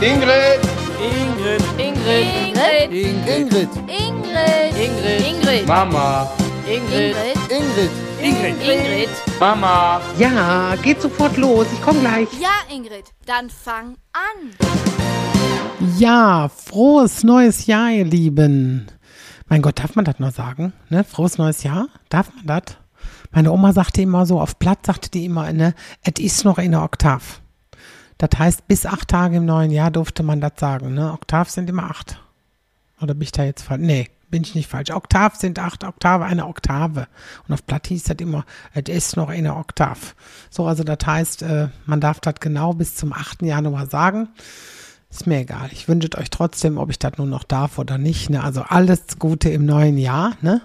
Ingrid. Ingrid. Ingrid. Ingrid. Ingrid. Ingrid. Ingrid. Mama. Ingrid. Ingrid. Ingrid. Ingrid. Mama. Ja, geht sofort los. Ich komme gleich. Ja, Ingrid, dann fang an. Ja, frohes neues Jahr, ihr Lieben. Mein Gott, darf man das noch sagen? Ne? Frohes neues Jahr? Darf man das? Meine Oma sagte immer so, auf Platt sagte die immer, ne, es ist noch in der Oktav. Das heißt, bis acht Tage im neuen Jahr durfte man das sagen. Ne? Oktav sind immer acht. Oder bin ich da jetzt falsch? Nee, bin ich nicht falsch. Oktav sind acht Oktave, eine Oktave. Und auf Platt hieß das immer, es ist noch in der Oktav. So, also das heißt, äh, man darf das genau bis zum 8. Januar sagen. Ist mir egal. Ich wünsche euch trotzdem, ob ich das nun noch darf oder nicht. Ne? Also alles Gute im neuen Jahr. Ne?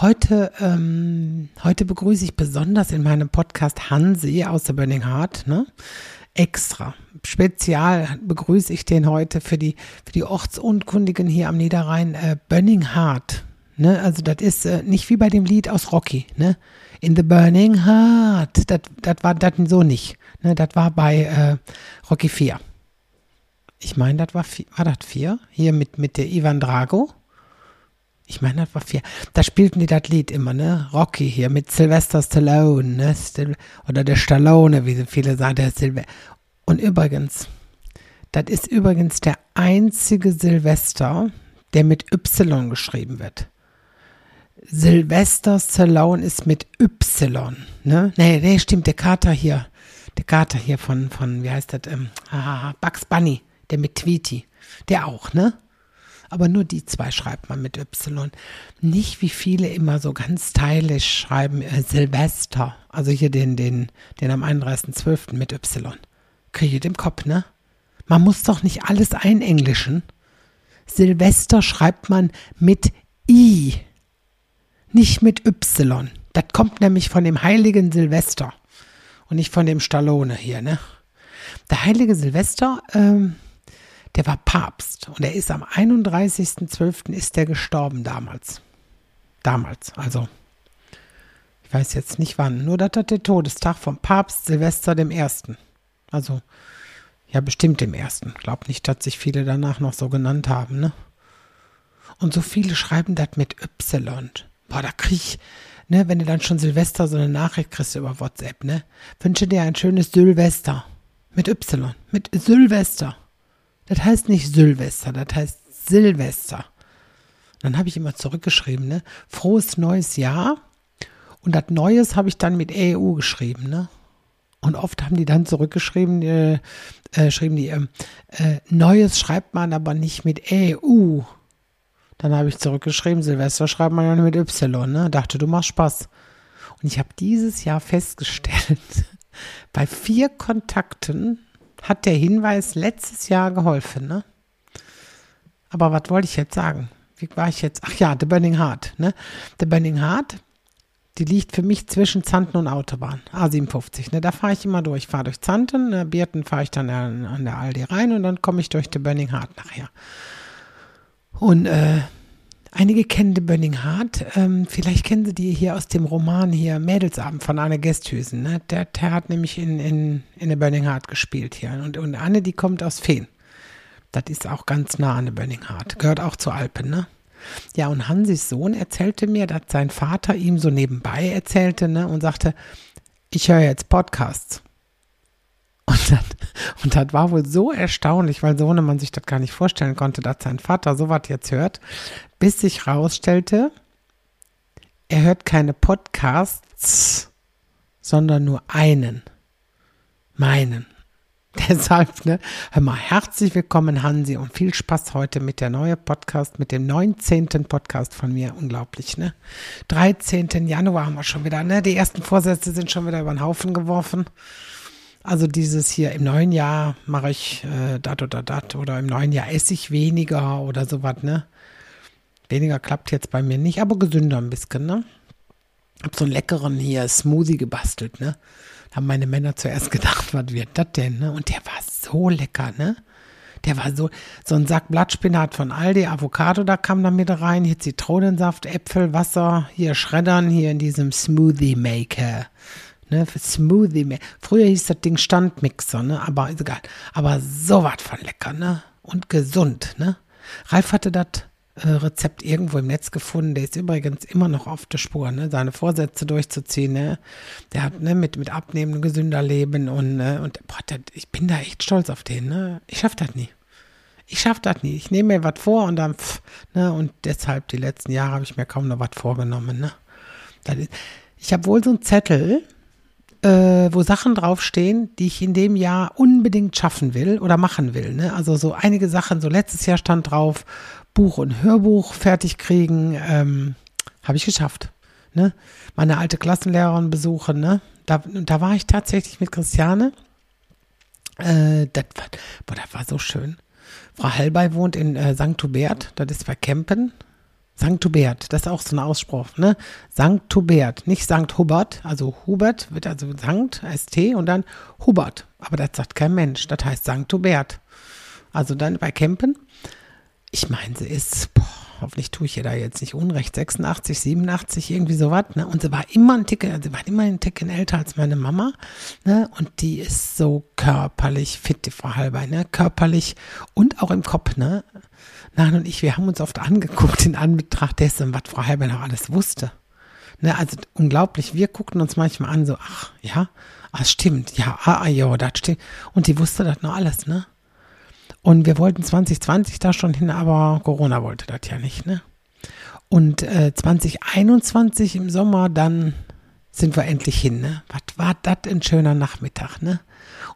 Heute, ähm, heute begrüße ich besonders in meinem Podcast Hansi aus der Burning Heart. Ne? Extra. Spezial begrüße ich den heute für die, für die Ortsunkundigen hier am Niederrhein. Äh, Burning Heart. Ne? Also das ist äh, nicht wie bei dem Lied aus Rocky. Ne? In the Burning Heart. Das war das so nicht. Ne? Das war bei äh, Rocky 4 ich meine, das war, war das vier? Hier mit, mit der Ivan Drago. Ich meine, das war vier. Da spielten die das Lied immer, ne? Rocky hier mit Sylvester Stallone, ne? Oder der Stallone, wie viele sagen, der Silvester. Und übrigens, das ist übrigens der einzige Silvester, der mit Y geschrieben wird. Sylvester Stallone ist mit Y, ne? Nee, nee, stimmt, der Kater hier. Der Kater hier von, von wie heißt das? Ähm, Bugs Bunny der mit Tweety, der auch, ne? Aber nur die zwei schreibt man mit Y. Nicht wie viele immer so ganz stylisch schreiben äh, Silvester. Also hier den, den, den am 31.12. mit Y. Kriege ich den Kopf, ne? Man muss doch nicht alles einenglischen. Silvester schreibt man mit I, nicht mit Y. Das kommt nämlich von dem heiligen Silvester und nicht von dem Stallone hier, ne? Der heilige Silvester, ähm, der war Papst und er ist am 31.12. ist er gestorben damals. Damals, also ich weiß jetzt nicht wann, nur das der Todestag vom Papst Silvester dem Ersten. Also ja, bestimmt dem Ersten. Glaub nicht, dass sich viele danach noch so genannt haben, ne? Und so viele schreiben das mit Y. Boah, da krieg ich, ne, wenn du dann schon Silvester so eine Nachricht kriegst über WhatsApp, ne? Wünsche dir ein schönes Silvester. Mit Y. Mit Silvester. Das heißt nicht Silvester, das heißt Silvester. Dann habe ich immer zurückgeschrieben, ne? Frohes neues Jahr. Und das Neues habe ich dann mit EU geschrieben, ne? Und oft haben die dann zurückgeschrieben, äh, äh, schrieben die, äh, äh, Neues schreibt man aber nicht mit EU. Dann habe ich zurückgeschrieben, Silvester schreibt man ja mit Y, ne? Dachte, du machst Spaß. Und ich habe dieses Jahr festgestellt, bei vier Kontakten hat der Hinweis letztes Jahr geholfen, ne? Aber was wollte ich jetzt sagen? Wie war ich jetzt? Ach ja, The Burning Heart, ne? The Burning Heart, die liegt für mich zwischen Zanten und Autobahn, A57, ne? Da fahre ich immer durch. Ich fahre durch Zanten, ne? Bierten fahre ich dann an, an der Aldi rein und dann komme ich durch The Burning Heart nachher. Und äh, Einige kennen The Burning Heart. Ähm, vielleicht kennen Sie die hier aus dem Roman hier Mädelsabend von Anne Gesthüsen. Ne? Der, der hat nämlich in, in, in The Burning Heart gespielt hier. Und, und Anne, die kommt aus Feen. Das ist auch ganz nah an The Burning Heart. Gehört auch zu Alpen, ne? Ja, und Hansis Sohn erzählte mir, dass sein Vater ihm so nebenbei erzählte, ne? Und sagte, ich höre jetzt Podcasts. Und das, und das war wohl so erstaunlich, weil so man sich das gar nicht vorstellen konnte, dass sein Vater sowas jetzt hört, bis sich rausstellte, er hört keine Podcasts, sondern nur einen. Meinen. Deshalb, ne, hör mal, herzlich willkommen, Hansi, und viel Spaß heute mit der neuen Podcast, mit dem 19. Podcast von mir. Unglaublich, ne? 13. Januar haben wir schon wieder, ne? Die ersten Vorsätze sind schon wieder über den Haufen geworfen. Also dieses hier im neuen Jahr mache ich äh, dat oder dat oder im neuen Jahr esse ich weniger oder sowas, ne? Weniger klappt jetzt bei mir nicht, aber gesünder ein bisschen, ne? Hab so einen leckeren hier Smoothie gebastelt, ne? Haben meine Männer zuerst gedacht, was wird das denn, ne? Und der war so lecker, ne? Der war so, so ein Sack Blattspinat von Aldi, Avocado, da kam da mit rein, hier Zitronensaft, Äpfel, Wasser, hier Schreddern, hier in diesem Smoothie Maker. Ne, Smoothie. Früher hieß das Ding Standmixer, ne, aber ist egal. Aber so was von lecker, ne, und gesund, ne. Ralf hatte das äh, Rezept irgendwo im Netz gefunden. Der ist übrigens immer noch auf der Spur, ne, seine Vorsätze durchzuziehen, ne. Der hat, ne, mit, mit Abnehmen gesünder leben und, ne, und, boah, das, ich bin da echt stolz auf den, ne. Ich schaff das nie. Ich schaff das nie. Ich nehme mir was vor und dann, pff, ne, und deshalb die letzten Jahre habe ich mir kaum noch was vorgenommen, ne. Ich habe wohl so einen Zettel, äh, wo Sachen draufstehen, die ich in dem Jahr unbedingt schaffen will oder machen will. Ne? Also so einige Sachen, so letztes Jahr stand drauf, Buch und Hörbuch fertig kriegen, ähm, habe ich geschafft. Ne? Meine alte Klassenlehrerin besuchen, ne? Da, da war ich tatsächlich mit Christiane. Äh, das, war, boah, das war so schön. Frau Hallbei wohnt in äh, St. Hubert, das ist bei Kempen. St. Hubert, das ist auch so ein Ausspruch, ne? St. Hubert, nicht St. Hubert, also Hubert wird also St. ST und dann Hubert. Aber das sagt kein Mensch, das heißt St. Hubert. Also dann bei Kempen. Ich meine, sie ist, boah, hoffentlich tue ich ihr da jetzt nicht unrecht, 86, 87, irgendwie sowas, ne? Und sie war immer ein Ticken, sie war immer ein Ticken älter als meine Mama, ne? Und die ist so körperlich fit, die Frau Halber, ne? Körperlich und auch im Kopf, ne? Nein und ich, wir haben uns oft angeguckt in Anbetracht dessen, was Frau Halber noch alles wusste. Ne, also unglaublich, wir guckten uns manchmal an, so, ach, ja, ah, stimmt, ja, ah, ja, das stimmt. Und die wusste das noch alles, ne? Und wir wollten 2020 da schon hin, aber Corona wollte das ja nicht, ne? Und äh, 2021 im Sommer, dann sind wir endlich hin, ne? Was war das ein schöner Nachmittag, ne?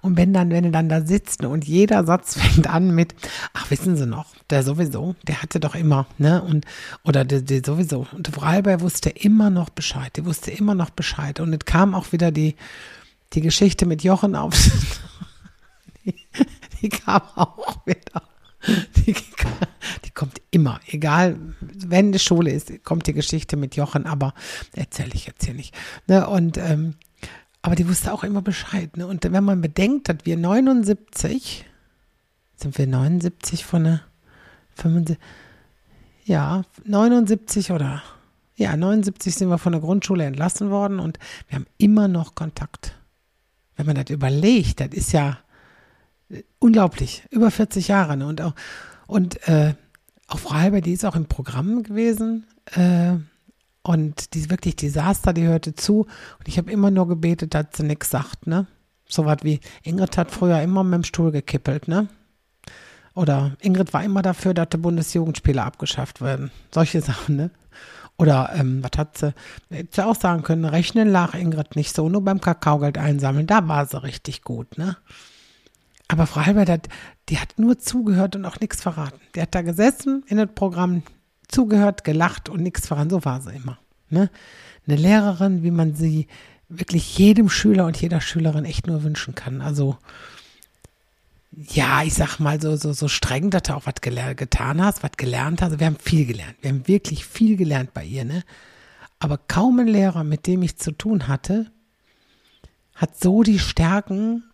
Und wenn dann, wenn du dann da sitzt ne, und jeder Satz fängt an mit, ach, wissen Sie noch, der sowieso, der hatte doch immer, ne? Und, oder der, der sowieso. Und Frau Alber wusste immer noch Bescheid, die wusste immer noch Bescheid. Und es kam auch wieder die, die Geschichte mit Jochen auf. die, die kam auch wieder. Die, kommt immer, egal, wenn die Schule ist, kommt die Geschichte mit Jochen, aber erzähle ich jetzt hier nicht. Ne? Und ähm, aber die wusste auch immer Bescheid. Ne? Und wenn man bedenkt, dass wir 79, sind wir 79 von der 75, ja, 79 oder, ja, 79 sind wir von der Grundschule entlassen worden und wir haben immer noch Kontakt. Wenn man das überlegt, das ist ja unglaublich, über 40 Jahre. Ne? Und auch, und, äh, auch Frau Halber, die ist auch im Programm gewesen. Äh, und die wirklich Desaster, die hörte zu. Und ich habe immer nur gebetet, dass sie nichts sagt, ne? So was wie, Ingrid hat früher immer mit dem Stuhl gekippelt, ne? Oder Ingrid war immer dafür, dass die Bundesjugendspiele abgeschafft werden. Solche Sachen, ne? Oder ähm, was hat sie? Hätte sie auch sagen können, rechnen lag Ingrid nicht so, nur beim Kakaogeld einsammeln, da war sie richtig gut, ne? Aber Frau Halbert, die hat nur zugehört und auch nichts verraten. Die hat da gesessen in das Programm, zugehört, gelacht und nichts voran. So war sie immer. Ne? Eine Lehrerin, wie man sie wirklich jedem Schüler und jeder Schülerin echt nur wünschen kann. Also, ja, ich sag mal so, so, so streng, dass du auch was getan hast, was gelernt hast. Wir haben viel gelernt. Wir haben wirklich viel gelernt bei ihr, ne? Aber kaum ein Lehrer, mit dem ich zu tun hatte, hat so die Stärken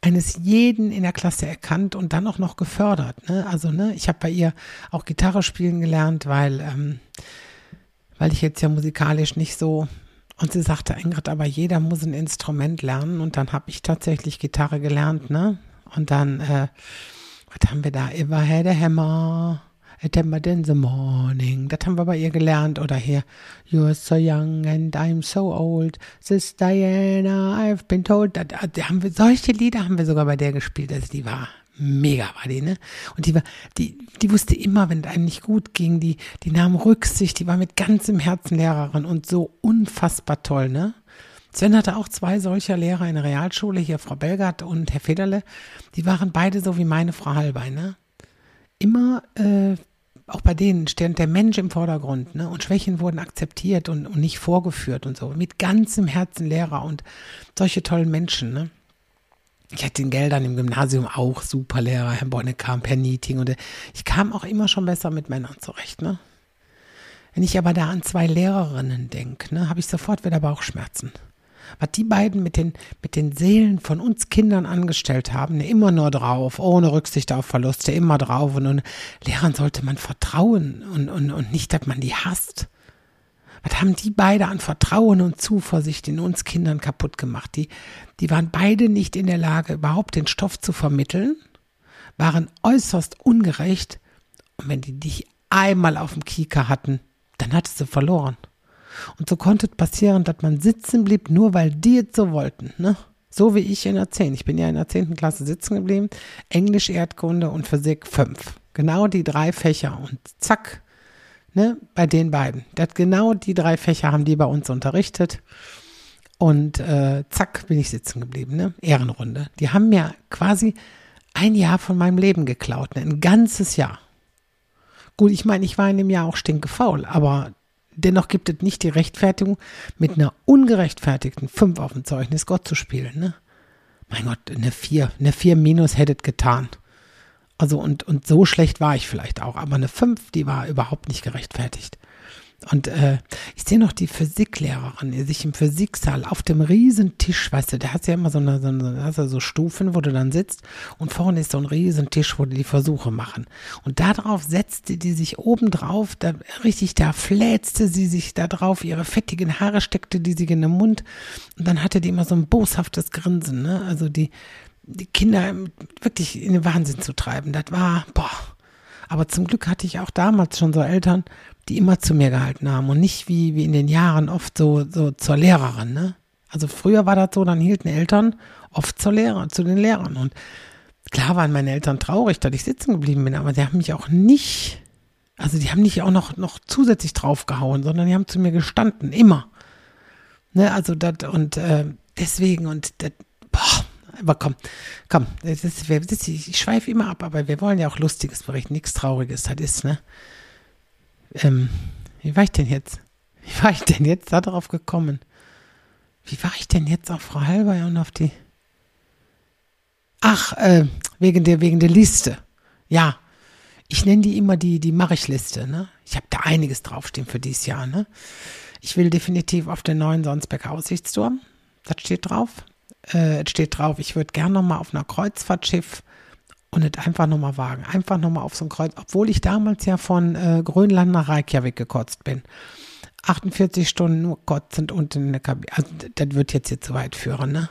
eines jeden in der Klasse erkannt und dann auch noch gefördert. Ne? Also, ne, ich habe bei ihr auch Gitarre spielen gelernt, weil, ähm, weil ich jetzt ja musikalisch nicht so. Und sie sagte, Ingrid, aber jeder muss ein Instrument lernen. Und dann habe ich tatsächlich Gitarre gelernt, ne? Und dann, äh, was haben wir da? Ever had a hammer. September in the morning. Das haben wir bei ihr gelernt. Oder hier, You're so young and I'm so old. This Diana, I've been told. Da, da haben wir, solche Lieder haben wir sogar bei der gespielt. Also die war mega, war die, ne? Und die war, die, die wusste immer, wenn es einem nicht gut ging, die, die nahm Rücksicht, die war mit ganzem Herzen Lehrerin und so unfassbar toll, ne? Sven hatte auch zwei solcher Lehrer in der Realschule, hier Frau Belgard und Herr Federle. Die waren beide so wie meine Frau Halbein, ne? Immer äh, auch bei denen stand der Mensch im Vordergrund, ne? Und Schwächen wurden akzeptiert und, und nicht vorgeführt und so. Mit ganzem Herzen Lehrer und solche tollen Menschen, ne? Ich hatte in Geldern im Gymnasium auch super Lehrer, Herr Bonne kam per Meeting und ich kam auch immer schon besser mit Männern zurecht, ne? Wenn ich aber da an zwei Lehrerinnen denke, ne, habe ich sofort wieder Bauchschmerzen was die beiden mit den, mit den Seelen von uns Kindern angestellt haben, ne, immer nur drauf, ohne Rücksicht auf Verluste, immer drauf. Und, und Lehrern sollte man vertrauen und, und, und nicht, dass man die hasst. Was haben die beide an Vertrauen und Zuversicht in uns Kindern kaputt gemacht? Die, die waren beide nicht in der Lage, überhaupt den Stoff zu vermitteln, waren äußerst ungerecht. Und wenn die dich einmal auf dem Kieker hatten, dann hattest du verloren. Und so konnte es passieren, dass man sitzen blieb, nur weil die es so wollten. Ne? So wie ich in der 10. Ich bin ja in der 10. Klasse sitzen geblieben. Englisch, Erdkunde und Physik 5. Genau die drei Fächer. Und zack, ne, bei den beiden. Das genau die drei Fächer haben die bei uns unterrichtet. Und äh, zack, bin ich sitzen geblieben, ne? Ehrenrunde. Die haben mir quasi ein Jahr von meinem Leben geklaut, ne? ein ganzes Jahr. Gut, ich meine, ich war in dem Jahr auch stinkefaul, aber dennoch gibt es nicht die Rechtfertigung, mit einer ungerechtfertigten 5 auf dem Zeugnis Gott zu spielen. Ne? Mein Gott, eine 4, eine 4 minus hättet getan. Also und, und so schlecht war ich vielleicht auch, aber eine 5, die war überhaupt nicht gerechtfertigt. Und äh, ich sehe noch die Physiklehrerin, die sich im Physiksaal auf dem Riesentisch, weißt du, der hat ja immer so eine, so, eine, so Stufen, wo du dann sitzt und vorne ist so ein Riesentisch, wo die die Versuche machen. Und darauf setzte die sich oben drauf, da richtig, da fläzte sie sich da drauf, ihre fettigen Haare steckte die sich in den Mund und dann hatte die immer so ein boshaftes Grinsen, ne? Also die, die Kinder wirklich in den Wahnsinn zu treiben, das war, boah. Aber zum Glück hatte ich auch damals schon so Eltern, die immer zu mir gehalten haben und nicht wie, wie in den Jahren oft so, so zur Lehrerin, ne? Also früher war das so, dann hielten Eltern oft zur Lehrer, zu den Lehrern. Und klar waren meine Eltern traurig, dass ich sitzen geblieben bin, aber die haben mich auch nicht, also die haben nicht auch noch, noch zusätzlich draufgehauen, sondern die haben zu mir gestanden, immer. Ne, also das und äh, deswegen und boah, aber komm, komm, das das ich schweife immer ab, aber wir wollen ja auch Lustiges berichten, nichts Trauriges, das ist, ne? Ähm, wie war ich denn jetzt? Wie war ich denn jetzt da drauf gekommen? Wie war ich denn jetzt auf Frau Halber und auf die. Ach, äh, wegen der, wegen der Liste. Ja. Ich nenne die immer die, die Mache-ich-Liste, ne? Ich habe da einiges draufstehen für dieses Jahr, ne? Ich will definitiv auf den neuen Sonsbecker Aussichtsturm. Das steht drauf. Äh, es steht drauf, ich würde gerne nochmal auf einer Kreuzfahrtschiff und nicht einfach nochmal wagen. Einfach nochmal auf so ein Kreuz, obwohl ich damals ja von äh, Grönland nach Reykjavik gekotzt bin. 48 Stunden nur kotzend unten in der Kabine. Also, das wird jetzt hier zu weit führen, ne?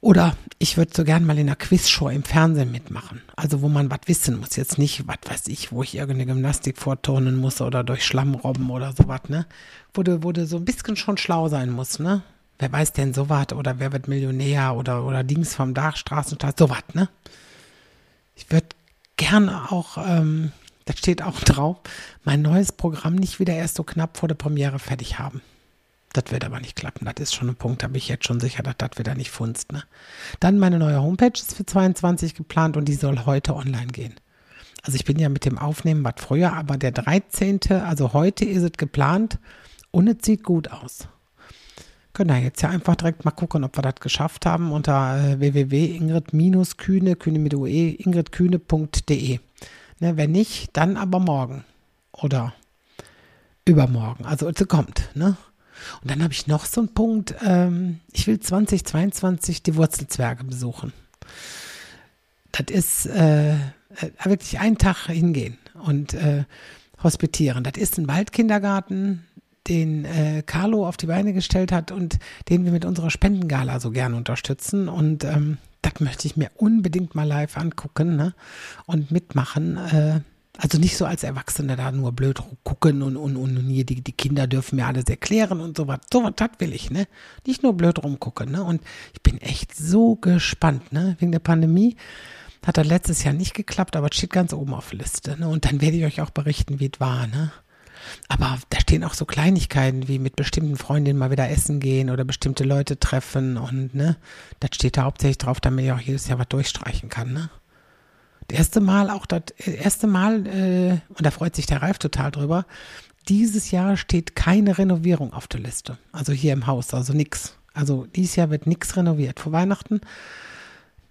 Oder ich würde so gern mal in einer Quizshow im Fernsehen mitmachen. Also wo man was wissen muss. Jetzt nicht, was weiß ich, wo ich irgendeine Gymnastik vorturnen muss oder durch Schlamm robben oder sowas, ne? Wo du, wo du so ein bisschen schon schlau sein musst, ne? Wer weiß denn sowas? Oder wer wird Millionär oder, oder Dings vom Dach, Straßenstraße, sowas, ne? Ich würde gerne auch, ähm, das steht auch drauf, mein neues Programm nicht wieder erst so knapp vor der Premiere fertig haben. Das wird aber nicht klappen. Das ist schon ein Punkt, da bin ich jetzt schon sicher, dass das wieder nicht funzt. Ne? Dann meine neue Homepage ist für 22 geplant und die soll heute online gehen. Also ich bin ja mit dem Aufnehmen was früher, aber der 13., also heute ist es geplant und es sieht gut aus. Können wir jetzt ja einfach direkt mal gucken, ob wir das geschafft haben unter äh, www.ingrid-kühne, kühne mit ue, ingridkühne.de. Ne, wenn nicht, dann aber morgen oder übermorgen. Also es kommt, ne? Und dann habe ich noch so einen Punkt, ähm, ich will 2022 die Wurzelzwerge besuchen. Das ist äh, äh, wirklich einen Tag hingehen und äh, hospitieren. Das ist ein Waldkindergarten, den äh, Carlo auf die Beine gestellt hat und den wir mit unserer Spendengala so gerne unterstützen. Und ähm, das möchte ich mir unbedingt mal live angucken ne? und mitmachen. Äh, also nicht so als Erwachsene da nur blöd gucken und, und, und hier die, die Kinder dürfen mir alles erklären und sowas. Sowas, das will ich, ne? Nicht nur blöd rumgucken, ne? Und ich bin echt so gespannt, ne? Wegen der Pandemie hat das letztes Jahr nicht geklappt, aber es steht ganz oben auf der Liste, ne? Und dann werde ich euch auch berichten, wie es war, ne? Aber da stehen auch so Kleinigkeiten wie mit bestimmten Freundinnen mal wieder essen gehen oder bestimmte Leute treffen und ne, das steht da hauptsächlich drauf, damit ich auch jedes Jahr was durchstreichen kann, ne? Das erste Mal auch das erste Mal, äh, und da freut sich der Ralf total drüber, dieses Jahr steht keine Renovierung auf der Liste. Also hier im Haus, also nix. Also dieses Jahr wird nichts renoviert. Vor Weihnachten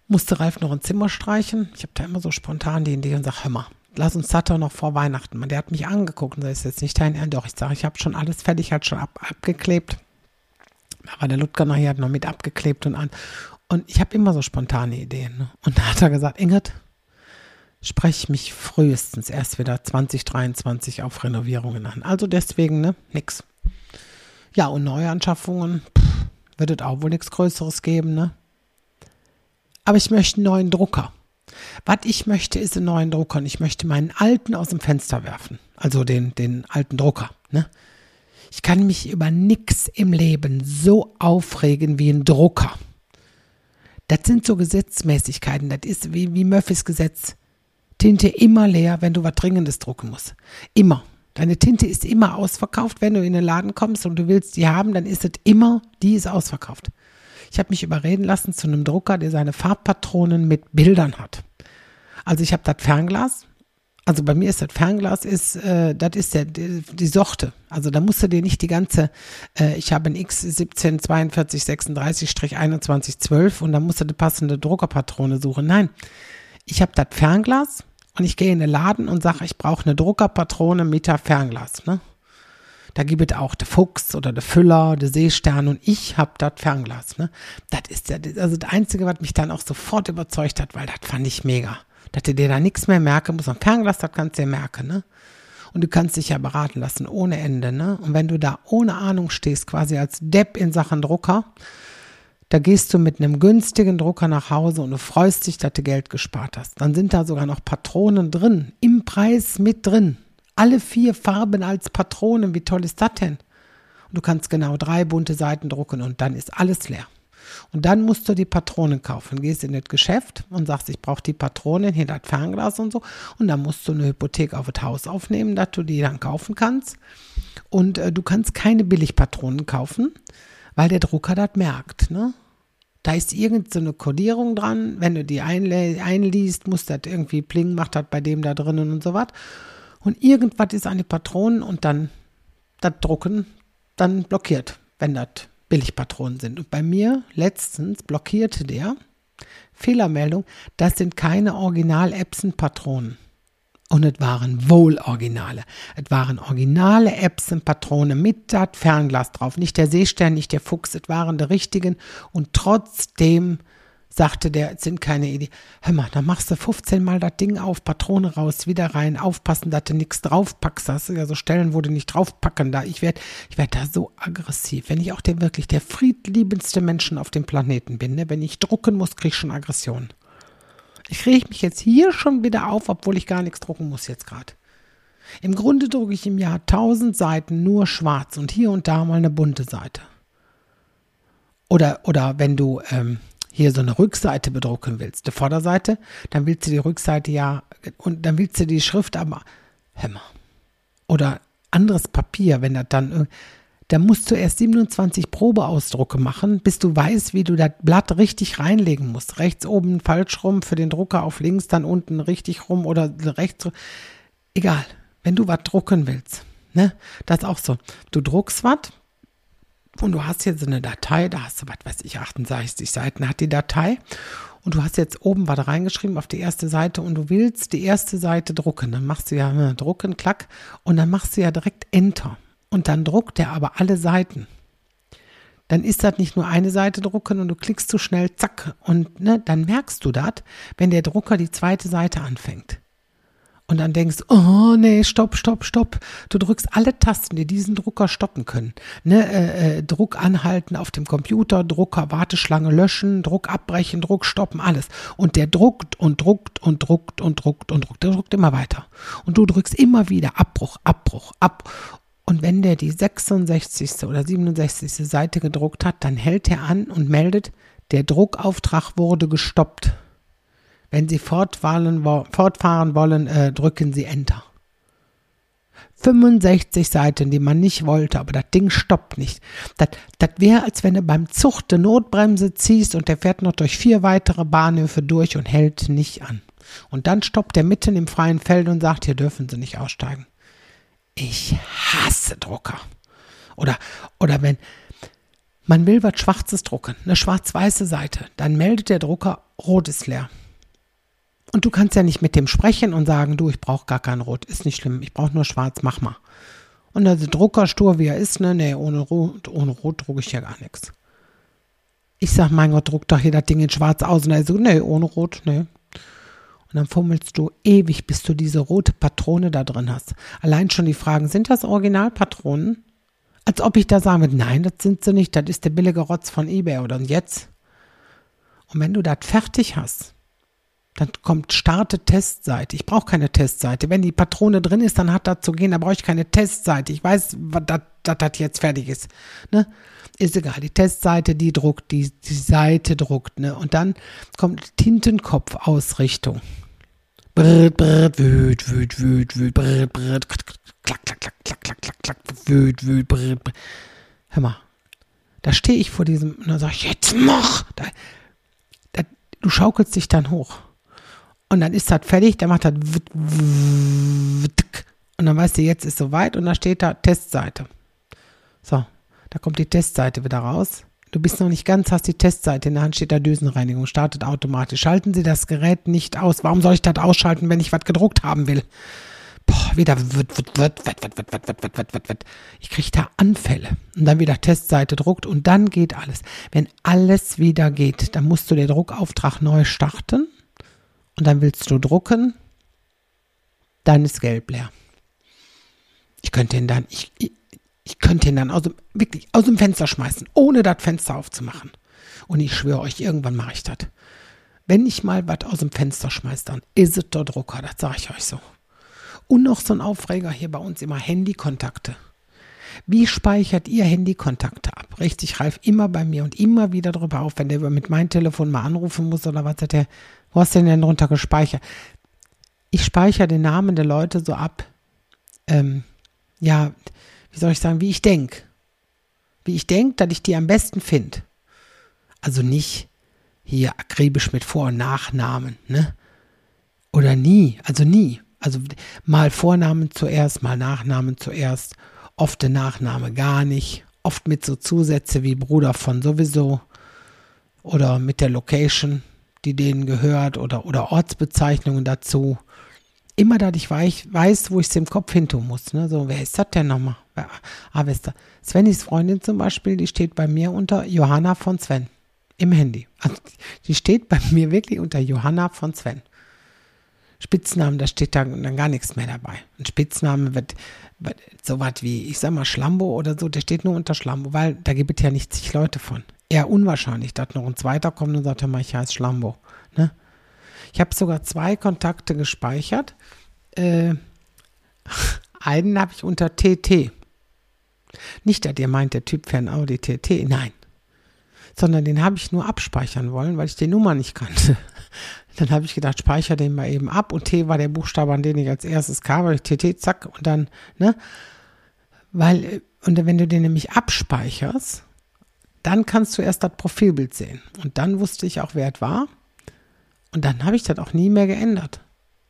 musste Ralf noch ein Zimmer streichen. Ich habe da immer so spontan die Idee und sage, hör mal, lass uns Satter noch vor Weihnachten machen. Der hat mich angeguckt und sagt, ist jetzt nicht dein Ernst. Doch, ich sage, ich habe schon alles fertig, hat schon ab, abgeklebt. Aber der Ludger nachher hat noch mit abgeklebt und an. Und ich habe immer so spontane Ideen. Ne? Und da hat er gesagt, Ingrid, spreche mich frühestens erst wieder 2023 auf Renovierungen an. Also deswegen, ne, nix. Ja, und Neuanschaffungen pff, wird es auch wohl nichts Größeres geben, ne? Aber ich möchte einen neuen Drucker. Was ich möchte, ist einen neuen Drucker und ich möchte meinen alten aus dem Fenster werfen. Also den, den alten Drucker, ne? Ich kann mich über nichts im Leben so aufregen wie ein Drucker. Das sind so Gesetzmäßigkeiten. Das ist wie, wie Murphys Gesetz. Tinte immer leer, wenn du was Dringendes drucken musst. Immer. Deine Tinte ist immer ausverkauft. Wenn du in den Laden kommst und du willst die haben, dann ist es immer, die ist ausverkauft. Ich habe mich überreden lassen zu einem Drucker, der seine Farbpatronen mit Bildern hat. Also ich habe das Fernglas. Also bei mir ist das Fernglas ist, äh, das ist der, die, die Sorte. Also da musst du dir nicht die ganze, äh, ich habe ein X17 42 36 21 12 und da musst du die passende Druckerpatrone suchen. Nein, ich habe das Fernglas und ich gehe in den Laden und sage, ich brauche eine Druckerpatrone mit Fernglas. Ne? Da gibt es auch der Fuchs oder der Füller, der Seestern und ich habe das Fernglas. Ne? Das ist ja also das Einzige, was mich dann auch sofort überzeugt hat, weil das fand ich mega. Dass du dir da nichts mehr merken musst. Am Fernglas, das kannst du dir merken. Ne? Und du kannst dich ja beraten lassen ohne Ende. Ne? Und wenn du da ohne Ahnung stehst, quasi als Depp in Sachen Drucker, da gehst du mit einem günstigen Drucker nach Hause und du freust dich, dass du Geld gespart hast. Dann sind da sogar noch Patronen drin, im Preis mit drin. Alle vier Farben als Patronen, wie toll ist das denn? Und du kannst genau drei bunte Seiten drucken und dann ist alles leer. Und dann musst du die Patronen kaufen. Gehst in das Geschäft und sagst, ich brauche die Patronen, hier das Fernglas und so. Und dann musst du eine Hypothek auf das Haus aufnehmen, dass du die dann kaufen kannst. Und äh, du kannst keine Billigpatronen kaufen, weil der Drucker das merkt. Ne? Da ist irgendeine so Kodierung dran. Wenn du die einliest, muss das irgendwie pling, macht das bei dem da drinnen und so was und irgendwas ist an die Patronen und dann das Drucken dann blockiert, wenn das Billigpatronen sind. Und bei mir letztens blockierte der Fehlermeldung, das sind keine Original-Epson-Patronen. Und es waren wohl Originale. Es waren originale Epson-Patronen mit das Fernglas drauf. Nicht der Seestern, nicht der Fuchs, es waren die richtigen. Und trotzdem sagte der, sind keine Ideen. Hör mal, dann machst du 15 Mal das Ding auf, Patrone raus, wieder rein, aufpassen, dass du nichts draufpackst. Das sind ja so Stellen, wo du nicht draufpacken da. Ich werde ich werd da so aggressiv. Wenn ich auch der wirklich der friedliebendste Menschen auf dem Planeten bin, ne? wenn ich drucken muss, kriege ich schon Aggression. Ich rege mich jetzt hier schon wieder auf, obwohl ich gar nichts drucken muss jetzt gerade. Im Grunde drucke ich im Jahr 1000 Seiten nur schwarz und hier und da mal eine bunte Seite. Oder, oder wenn du ähm, hier so eine Rückseite bedrucken willst, die Vorderseite, dann willst du die Rückseite ja, und dann willst du die Schrift aber, Hämmer. Oder anderes Papier, wenn das dann, da musst du erst 27 Probeausdrucke machen, bis du weißt, wie du das Blatt richtig reinlegen musst. Rechts oben falsch rum für den Drucker auf links, dann unten richtig rum oder rechts. Egal, wenn du was drucken willst. Ne? Das ist auch so. Du druckst was, und du hast jetzt eine Datei, da hast du, was weiß ich, 68 Seiten hat die Datei. Und du hast jetzt oben was reingeschrieben auf die erste Seite und du willst die erste Seite drucken, dann machst du ja ne, drucken, klack. Und dann machst du ja direkt Enter. Und dann druckt er aber alle Seiten. Dann ist das nicht nur eine Seite drucken und du klickst zu schnell, zack, und ne, dann merkst du das, wenn der Drucker die zweite Seite anfängt und dann denkst, oh nee, stopp, stopp, stopp. Du drückst alle Tasten, die diesen Drucker stoppen können. Ne, äh, äh, Druck anhalten auf dem Computer, Drucker, Warteschlange löschen, Druck abbrechen, Druck stoppen, alles. Und der druckt und druckt und druckt und druckt und druckt. Der druckt immer weiter. Und du drückst immer wieder Abbruch, Abbruch, ab. Und wenn der die 66. oder 67. Seite gedruckt hat, dann hält er an und meldet, der Druckauftrag wurde gestoppt. Wenn Sie fortfahren, wollen, äh, drücken Sie Enter. 65 Seiten, die man nicht wollte, aber das Ding stoppt nicht. Das, das wäre, als wenn du beim Zug die Notbremse ziehst und der fährt noch durch vier weitere Bahnhöfe durch und hält nicht an. Und dann stoppt er mitten im freien Feld und sagt, hier dürfen Sie nicht aussteigen. Ich hasse Drucker. Oder, oder wenn man will was Schwarzes drucken, eine schwarz-weiße Seite, dann meldet der Drucker, rot ist leer. Und du kannst ja nicht mit dem sprechen und sagen, du, ich brauche gar kein Rot, ist nicht schlimm, ich brauche nur Schwarz, mach mal. Und der Drucker stur, wie er ist, ne, nee, ohne Rot, ohne Rot drucke ich ja gar nichts. Ich sag, mein Gott, druck doch hier das Ding in Schwarz aus. Und er so, nee, ohne Rot, nee. Und dann fummelst du ewig, bis du diese rote Patrone da drin hast. Allein schon die Fragen, sind das Originalpatronen? Als ob ich da sagen würde, nein, das sind sie nicht, das ist der billige Rotz von eBay oder und jetzt. Und wenn du das fertig hast, dann kommt starte Testseite. Ich brauche keine Testseite. Wenn die Patrone drin ist, dann hat das zu gehen, da brauche ich keine Testseite. Ich weiß, dass das jetzt fertig ist. Ne? Ist egal. Die Testseite, die druckt, die, die Seite druckt. Ne? Und dann kommt Tintenkopfausrichtung. Brrrt, brrrt, wüt, wüt, wüt, wüt, brrrt, brrrt, klack, klack, klack, klack, klack, klack, klack, wüt, wüt, brrrt, brrrt. Hör mal, da stehe ich vor diesem, und dann sage ich, jetzt mach! Da, da, du schaukelst dich dann hoch. Und dann ist das fertig, der macht das und dann weißt du, jetzt ist soweit und dann steht da Testseite. So, da kommt die Testseite wieder raus. Du bist noch nicht ganz, hast die Testseite in der Hand, steht da Düsenreinigung, startet automatisch. Schalten Sie das Gerät nicht aus. Warum soll ich das ausschalten, wenn ich was gedruckt haben will? Boah, wieder wird, wird, wird, wird, wird, wird, wird, wird, wird, wird, wird. Ich kriege da Anfälle. Und dann wieder Testseite druckt und dann geht alles. Wenn alles wieder geht, dann musst du den Druckauftrag neu starten und dann willst du drucken, dann ist Gelb leer. Ich könnte ihn dann, ich, ich, ich könnte ihn dann aus dem, wirklich aus dem Fenster schmeißen, ohne das Fenster aufzumachen. Und ich schwöre euch, irgendwann mache ich das. Wenn ich mal was aus dem Fenster schmeiße, dann ist es der Drucker, das sage ich euch so. Und noch so ein Aufreger hier bei uns immer Handykontakte. Wie speichert ihr Handykontakte ab? Richtig, Ralf, immer bei mir und immer wieder drüber auf, wenn der mit meinem Telefon mal anrufen muss oder was hat der, wo hast du denn drunter gespeichert? Ich speichere den Namen der Leute so ab, ähm, ja, wie soll ich sagen, wie ich denke. Wie ich denke, dass ich die am besten finde. Also nicht hier akribisch mit Vor- und Nachnamen, ne? Oder nie, also nie. Also mal Vornamen zuerst, mal Nachnamen zuerst, oft der Nachname gar nicht, oft mit so Zusätze wie Bruder von sowieso oder mit der Location, die denen gehört oder, oder Ortsbezeichnungen dazu. Immer, dass ich weiß, wo ich es im Kopf hin tun muss. Ne? So, wer ist das denn nochmal? Ah, wer ist? Svennys Freundin zum Beispiel, die steht bei mir unter Johanna von Sven im Handy. Also, die steht bei mir wirklich unter Johanna von Sven. Spitznamen, da steht da dann gar nichts mehr dabei. Ein Spitzname wird, wird so was wie, ich sag mal, Schlambo oder so, der steht nur unter Schlambo, weil da gibt es ja nicht zig Leute von. Eher unwahrscheinlich, dass noch ein zweiter kommt und sagt, mal, ich heiße Schlambo. Ne? Ich habe sogar zwei Kontakte gespeichert. Äh, einen habe ich unter TT. Nicht, dass ihr meint, der Typ für ein Audi TT, nein. Sondern den habe ich nur abspeichern wollen, weil ich die Nummer nicht kannte. Dann habe ich gedacht, speichere den mal eben ab und T war der Buchstabe, an den ich als erstes kam, weil ich TT, zack, und dann, ne? Weil, und wenn du den nämlich abspeicherst, dann kannst du erst das Profilbild sehen. Und dann wusste ich auch, wer es war. Und dann habe ich das auch nie mehr geändert.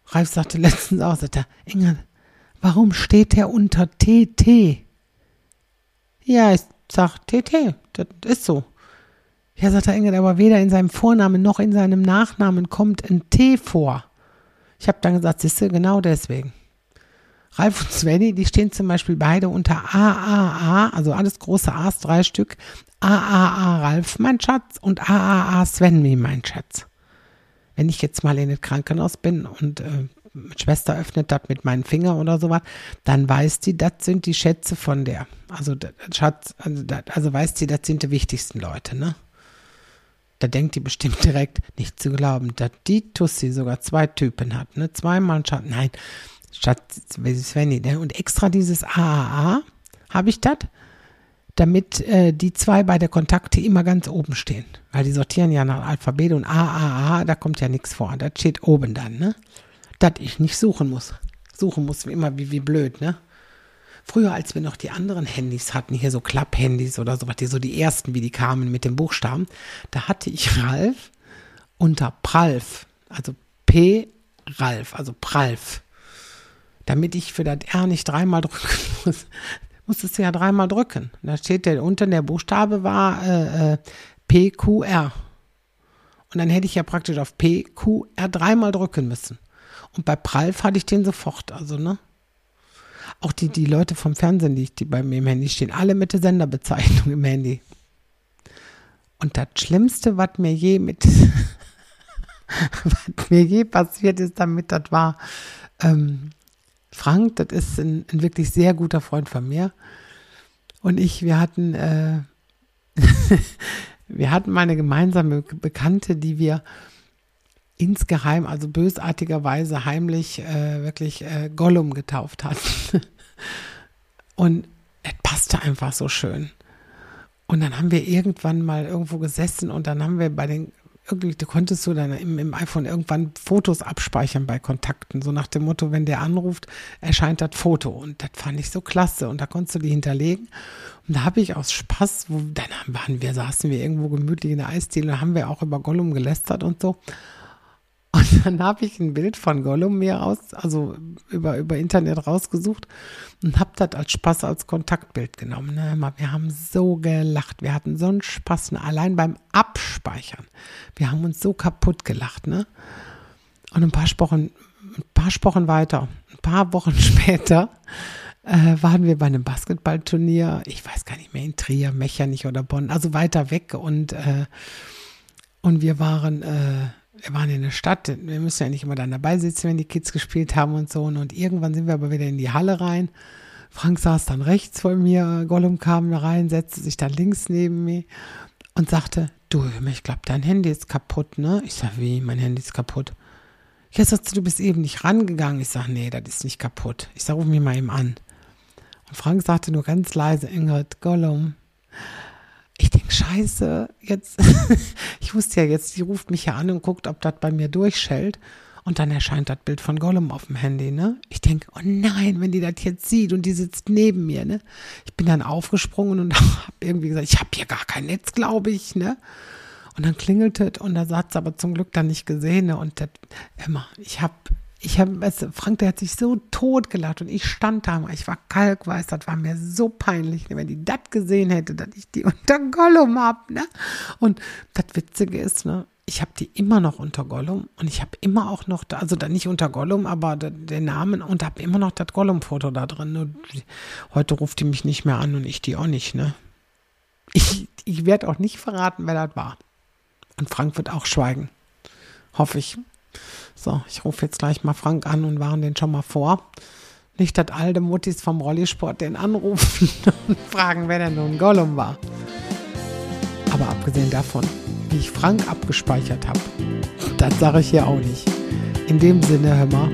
Ralf sagte letztens auch, sagte, Engel, warum steht der unter TT? Ja, ich sag TT, das ist so. Ja, sagt der Engel, aber weder in seinem Vornamen noch in seinem Nachnamen kommt ein T vor. Ich habe dann gesagt, siehst du, genau deswegen. Ralf und Svenny, die stehen zum Beispiel beide unter AAA, also alles große A's, drei Stück. AAA Ralf, mein Schatz, und AAA Svenny, mein Schatz. Wenn ich jetzt mal in das Krankenhaus bin und äh, Schwester öffnet das mit meinen Fingern oder sowas, dann weiß die, das sind die Schätze von der. Also, Schatz, also, also weiß die, das sind die wichtigsten Leute, ne? Da denkt die bestimmt direkt, nicht zu glauben, dass die Tussi sogar zwei Typen hat, ne? Zweimal Schatz, nein, Schatz, Svenny, ne? Und extra dieses AAA habe ich das, damit äh, die zwei bei der Kontakte immer ganz oben stehen. Weil die sortieren ja nach Alphabet und AAA, da kommt ja nichts vor. Das steht oben dann, ne? Dass ich nicht suchen muss. Suchen muss immer wie, wie blöd, ne? Früher, als wir noch die anderen Handys hatten, hier so Klapp-Handys oder sowas, die so die ersten, wie die kamen mit dem Buchstaben, da hatte ich Ralf unter Pralf, also P Ralf, also Pralf. Damit ich für das R nicht dreimal drücken muss, musstest du ja dreimal drücken. Da steht der unten, der Buchstabe war äh, äh, PQR. Und dann hätte ich ja praktisch auf PQR dreimal drücken müssen. Und bei Pralf hatte ich den sofort, also, ne? Auch die, die Leute vom Fernsehen, die, die bei mir im Handy stehen, alle mit der Senderbezeichnung im Handy. Und das Schlimmste, was mir je mit, was mir je passiert ist, damit das war, ähm, Frank, das ist ein, ein, wirklich sehr guter Freund von mir. und ich, wir hatten, äh, wir hatten meine gemeinsame Bekannte, die wir insgeheim, also bösartigerweise heimlich äh, wirklich äh, Gollum getauft hatten. und es passte einfach so schön. Und dann haben wir irgendwann mal irgendwo gesessen und dann haben wir bei den du konntest du dann im, im, iPhone irgendwann Fotos abspeichern bei Kontakten, so nach dem Motto, wenn der anruft, erscheint das Foto. Und das fand ich so klasse. Und da konntest du die hinterlegen. Und da habe ich aus Spaß, wo, dann waren wir, saßen wir irgendwo gemütlich in der Eisdiele und haben wir auch über Gollum gelästert und so. Und dann habe ich ein Bild von Gollum mir raus, also über, über Internet rausgesucht und habe das als Spaß als Kontaktbild genommen. Ne? Wir haben so gelacht. Wir hatten so einen Spaß, ne? allein beim Abspeichern. Wir haben uns so kaputt gelacht. Ne? Und ein paar Wochen, ein paar Wochen weiter, ein paar Wochen später, äh, waren wir bei einem Basketballturnier. Ich weiß gar nicht mehr, in Trier, Mechernich oder Bonn, also weiter weg. Und, äh, und wir waren. Äh, wir waren in der Stadt, wir müssen ja nicht immer dann dabei sitzen, wenn die Kids gespielt haben und so. Und irgendwann sind wir aber wieder in die Halle rein. Frank saß dann rechts von mir, Gollum kam da rein, setzte sich dann links neben mir und sagte, du, ich glaube, dein Handy ist kaputt, ne? Ich sag, wie, mein Handy ist kaputt. Ja, sagst du, du bist eben nicht rangegangen. Ich sag, nee, das ist nicht kaputt. Ich sag, ruf mich mal eben an. Und Frank sagte nur ganz leise, Ingrid, Gollum, ich denke, scheiße, jetzt, ich wusste ja jetzt, die ruft mich ja an und guckt, ob das bei mir durchschellt. Und dann erscheint das Bild von Gollum auf dem Handy, ne? Ich denke, oh nein, wenn die das jetzt sieht und die sitzt neben mir, ne? Ich bin dann aufgesprungen und habe irgendwie gesagt, ich habe hier gar kein Netz, glaube ich, ne? Und dann klingelte es und da hat es aber zum Glück dann nicht gesehen, ne? Und das, immer, ich habe ich habe, weißt Frank, der hat sich so tot gelacht und ich stand da, ich war kalkweiß, das war mir so peinlich, ne, wenn die das gesehen hätte, dass ich die unter Gollum habe, ne? Und das Witzige ist, ne, ich habe die immer noch unter Gollum und ich habe immer auch noch, also da nicht unter Gollum, aber den Namen und habe immer noch das Gollum-Foto da drin. Nur heute ruft die mich nicht mehr an und ich die auch nicht, ne? Ich, ich werde auch nicht verraten, wer das war. Und Frank wird auch schweigen. Hoffe ich. So, ich rufe jetzt gleich mal Frank an und warne den schon mal vor. Nicht, dass alte Muttis vom Rollisport den anrufen und fragen, wer denn nun Gollum war. Aber abgesehen davon, wie ich Frank abgespeichert habe, das sage ich hier auch nicht. In dem Sinne, hör mal,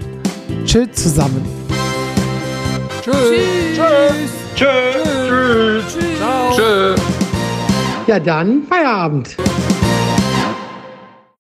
tschüss zusammen. Tschüss. Tschüss. Tschüss. Tschüss. Tschüss. Tschüss. Ja, dann Feierabend.